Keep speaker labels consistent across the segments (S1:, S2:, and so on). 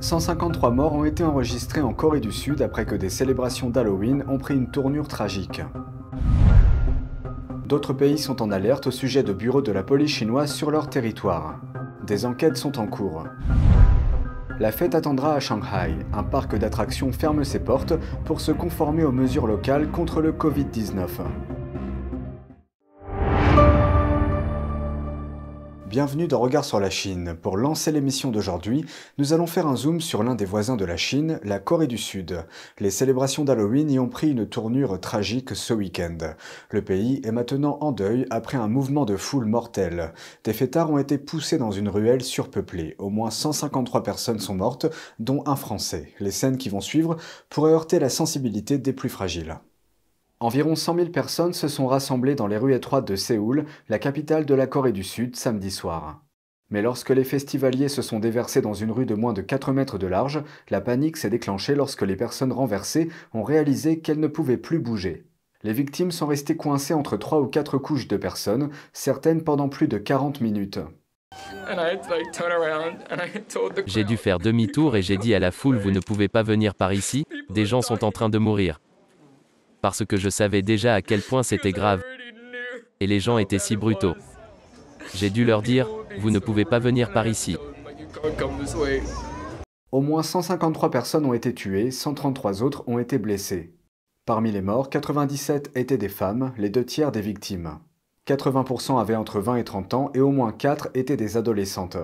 S1: 153 morts ont été enregistrés en Corée du Sud après que des célébrations d'Halloween ont pris une tournure tragique. D'autres pays sont en alerte au sujet de bureaux de la police chinoise sur leur territoire. Des enquêtes sont en cours. La fête attendra à Shanghai. Un parc d'attractions ferme ses portes pour se conformer aux mesures locales contre le Covid-19. Bienvenue dans Regard sur la Chine. Pour lancer l'émission d'aujourd'hui, nous allons faire un zoom sur l'un des voisins de la Chine, la Corée du Sud. Les célébrations d'Halloween y ont pris une tournure tragique ce week-end. Le pays est maintenant en deuil après un mouvement de foule mortel. Des fêtards ont été poussés dans une ruelle surpeuplée. Au moins 153 personnes sont mortes, dont un Français. Les scènes qui vont suivre pourraient heurter la sensibilité des plus fragiles. Environ 100 000 personnes se sont rassemblées dans les rues étroites de Séoul, la capitale de la Corée du Sud, samedi soir. Mais lorsque les festivaliers se sont déversés dans une rue de moins de 4 mètres de large, la panique s'est déclenchée lorsque les personnes renversées ont réalisé qu'elles ne pouvaient plus bouger. Les victimes sont restées coincées entre 3 ou 4 couches de personnes, certaines pendant plus de 40 minutes.
S2: J'ai dû faire demi-tour et j'ai dit à la foule Vous ne pouvez pas venir par ici, des gens sont en train de mourir parce que je savais déjà à quel point c'était grave. Et les gens étaient si brutaux. J'ai dû leur dire, vous ne pouvez pas venir par ici.
S1: Au moins 153 personnes ont été tuées, 133 autres ont été blessées. Parmi les morts, 97 étaient des femmes, les deux tiers des victimes. 80% avaient entre 20 et 30 ans et au moins 4 étaient des adolescentes.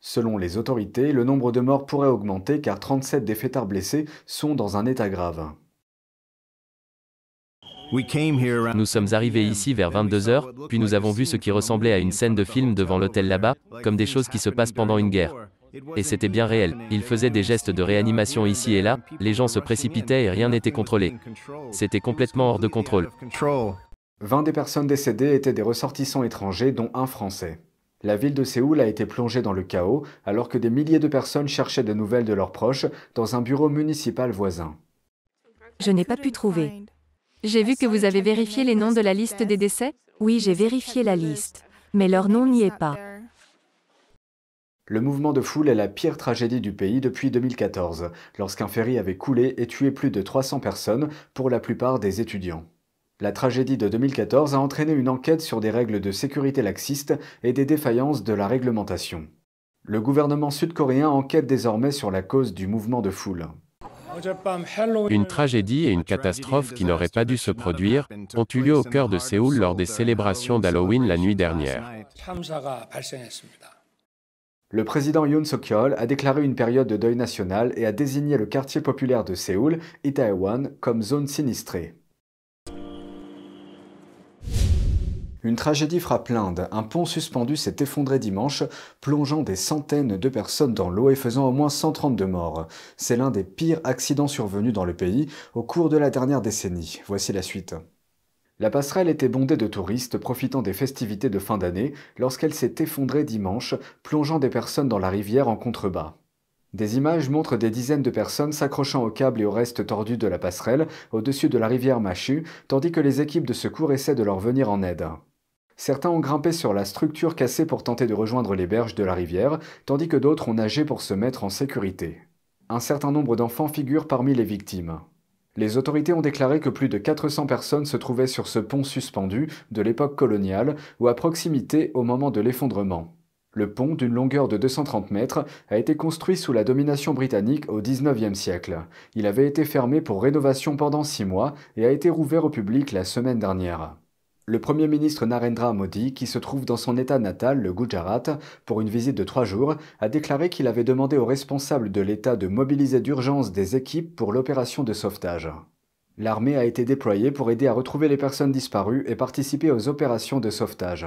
S1: Selon les autorités, le nombre de morts pourrait augmenter car 37 des fêtards blessés sont dans un état grave.
S2: Nous sommes arrivés ici vers 22h, puis nous avons vu ce qui ressemblait à une scène de film devant l'hôtel là-bas, comme des choses qui se passent pendant une guerre. Et c'était bien réel. Ils faisaient des gestes de réanimation ici et là, les gens se précipitaient et rien n'était contrôlé. C'était complètement hors de contrôle.
S1: 20 des personnes décédées étaient des ressortissants étrangers, dont un Français. La ville de Séoul a été plongée dans le chaos alors que des milliers de personnes cherchaient des nouvelles de leurs proches dans un bureau municipal voisin.
S3: Je n'ai pas pu trouver. J'ai vu que vous avez vérifié les noms de la liste des décès? Oui, j'ai vérifié la liste. Mais leur nom n'y est pas.
S1: Le mouvement de foule est la pire tragédie du pays depuis 2014, lorsqu'un ferry avait coulé et tué plus de 300 personnes, pour la plupart des étudiants. La tragédie de 2014 a entraîné une enquête sur des règles de sécurité laxistes et des défaillances de la réglementation. Le gouvernement sud-coréen enquête désormais sur la cause du mouvement de foule.
S4: Une tragédie et une catastrophe qui n'auraient pas dû se produire ont eu lieu au cœur de Séoul lors des célébrations d'Halloween la nuit dernière.
S1: Le président Yoon Suk-yeol a déclaré une période de deuil national et a désigné le quartier populaire de Séoul, Itaewon, comme zone sinistrée. Une tragédie frappe l'Inde. Un pont suspendu s'est effondré dimanche, plongeant des centaines de personnes dans l'eau et faisant au moins 132 morts. C'est l'un des pires accidents survenus dans le pays au cours de la dernière décennie. Voici la suite. La passerelle était bondée de touristes profitant des festivités de fin d'année lorsqu'elle s'est effondrée dimanche, plongeant des personnes dans la rivière en contrebas. Des images montrent des dizaines de personnes s'accrochant au câble et au reste tordu de la passerelle au-dessus de la rivière Machu, tandis que les équipes de secours essaient de leur venir en aide. Certains ont grimpé sur la structure cassée pour tenter de rejoindre les berges de la rivière, tandis que d'autres ont nagé pour se mettre en sécurité. Un certain nombre d'enfants figurent parmi les victimes. Les autorités ont déclaré que plus de 400 personnes se trouvaient sur ce pont suspendu de l'époque coloniale ou à proximité au moment de l'effondrement. Le pont, d'une longueur de 230 mètres, a été construit sous la domination britannique au XIXe siècle. Il avait été fermé pour rénovation pendant six mois et a été rouvert au public la semaine dernière. Le Premier ministre Narendra Modi, qui se trouve dans son État natal, le Gujarat, pour une visite de trois jours, a déclaré qu'il avait demandé aux responsables de l'État de mobiliser d'urgence des équipes pour l'opération de sauvetage. L'armée a été déployée pour aider à retrouver les personnes disparues et participer aux opérations de sauvetage.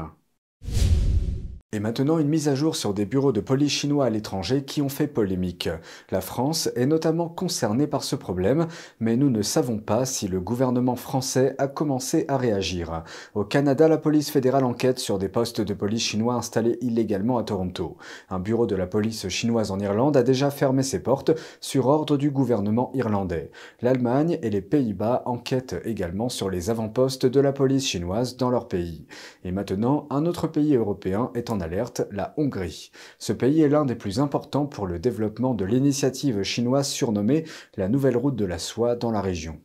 S1: Et maintenant, une mise à jour sur des bureaux de police chinois à l'étranger qui ont fait polémique. La France est notamment concernée par ce problème, mais nous ne savons pas si le gouvernement français a commencé à réagir. Au Canada, la police fédérale enquête sur des postes de police chinois installés illégalement à Toronto. Un bureau de la police chinoise en Irlande a déjà fermé ses portes sur ordre du gouvernement irlandais. L'Allemagne et les Pays-Bas enquêtent également sur les avant-postes de la police chinoise dans leur pays. Et maintenant, un autre pays européen est en alerte, la Hongrie. Ce pays est l'un des plus importants pour le développement de l'initiative chinoise surnommée la Nouvelle Route de la Soie dans la région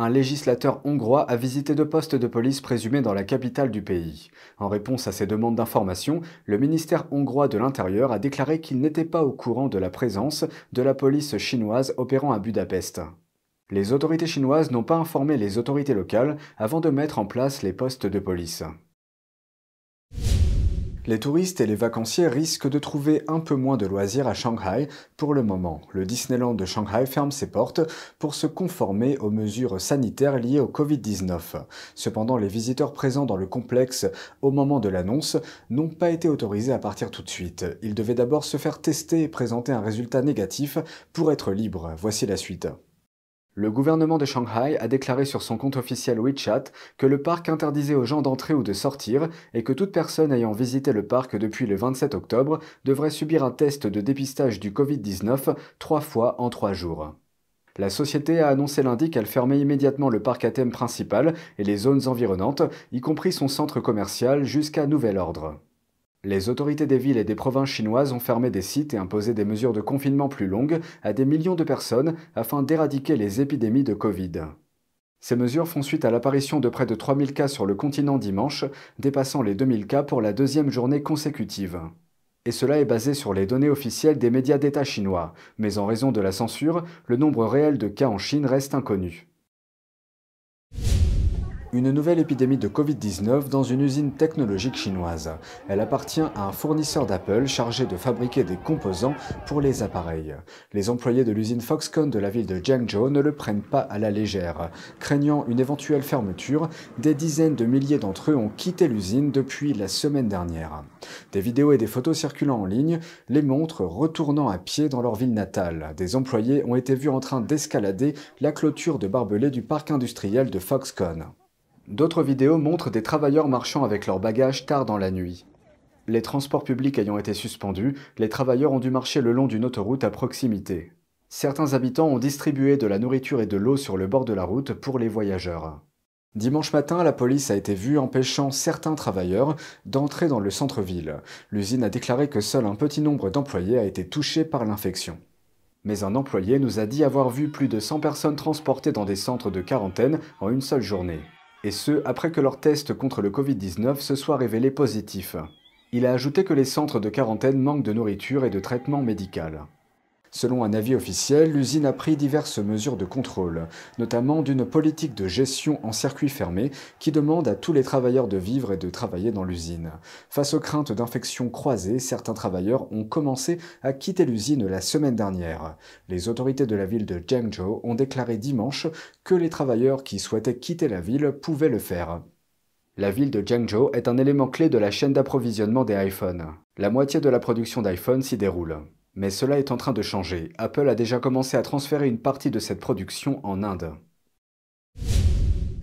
S1: un législateur hongrois a visité deux postes de police présumés dans la capitale du pays. En réponse à ces demandes d'information, le ministère hongrois de l'Intérieur a déclaré qu'il n'était pas au courant de la présence de la police chinoise opérant à Budapest. Les autorités chinoises n'ont pas informé les autorités locales avant de mettre en place les postes de police. Les touristes et les vacanciers risquent de trouver un peu moins de loisirs à Shanghai pour le moment. Le Disneyland de Shanghai ferme ses portes pour se conformer aux mesures sanitaires liées au Covid-19. Cependant, les visiteurs présents dans le complexe au moment de l'annonce n'ont pas été autorisés à partir tout de suite. Ils devaient d'abord se faire tester et présenter un résultat négatif pour être libres. Voici la suite. Le gouvernement de Shanghai a déclaré sur son compte officiel WeChat que le parc interdisait aux gens d'entrer ou de sortir et que toute personne ayant visité le parc depuis le 27 octobre devrait subir un test de dépistage du Covid-19 trois fois en trois jours. La société a annoncé lundi qu'elle fermait immédiatement le parc à thème principal et les zones environnantes, y compris son centre commercial, jusqu'à nouvel ordre. Les autorités des villes et des provinces chinoises ont fermé des sites et imposé des mesures de confinement plus longues à des millions de personnes afin d'éradiquer les épidémies de Covid. Ces mesures font suite à l'apparition de près de 3000 cas sur le continent dimanche, dépassant les 2000 cas pour la deuxième journée consécutive. Et cela est basé sur les données officielles des médias d'État chinois, mais en raison de la censure, le nombre réel de cas en Chine reste inconnu une nouvelle épidémie de Covid-19 dans une usine technologique chinoise. Elle appartient à un fournisseur d'Apple chargé de fabriquer des composants pour les appareils. Les employés de l'usine Foxconn de la ville de Jiangzhou ne le prennent pas à la légère. Craignant une éventuelle fermeture, des dizaines de milliers d'entre eux ont quitté l'usine depuis la semaine dernière. Des vidéos et des photos circulant en ligne les montrent retournant à pied dans leur ville natale. Des employés ont été vus en train d'escalader la clôture de barbelés du parc industriel de Foxconn. D'autres vidéos montrent des travailleurs marchant avec leurs bagages tard dans la nuit. Les transports publics ayant été suspendus, les travailleurs ont dû marcher le long d'une autoroute à proximité. Certains habitants ont distribué de la nourriture et de l'eau sur le bord de la route pour les voyageurs. Dimanche matin, la police a été vue empêchant certains travailleurs d'entrer dans le centre-ville. L'usine a déclaré que seul un petit nombre d'employés a été touché par l'infection. Mais un employé nous a dit avoir vu plus de 100 personnes transportées dans des centres de quarantaine en une seule journée et ce, après que leur test contre le Covid-19 se soit révélé positif. Il a ajouté que les centres de quarantaine manquent de nourriture et de traitement médical. Selon un avis officiel, l'usine a pris diverses mesures de contrôle, notamment d'une politique de gestion en circuit fermé qui demande à tous les travailleurs de vivre et de travailler dans l'usine. Face aux craintes d'infections croisées, certains travailleurs ont commencé à quitter l'usine la semaine dernière. Les autorités de la ville de Jiangzhou ont déclaré dimanche que les travailleurs qui souhaitaient quitter la ville pouvaient le faire. La ville de Jiangzhou est un élément clé de la chaîne d'approvisionnement des iPhones. La moitié de la production d'iPhone s'y déroule. Mais cela est en train de changer. Apple a déjà commencé à transférer une partie de cette production en Inde.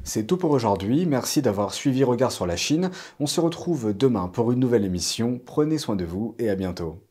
S1: C'est tout pour aujourd'hui, merci d'avoir suivi Regard sur la Chine. On se retrouve demain pour une nouvelle émission. Prenez soin de vous et à bientôt.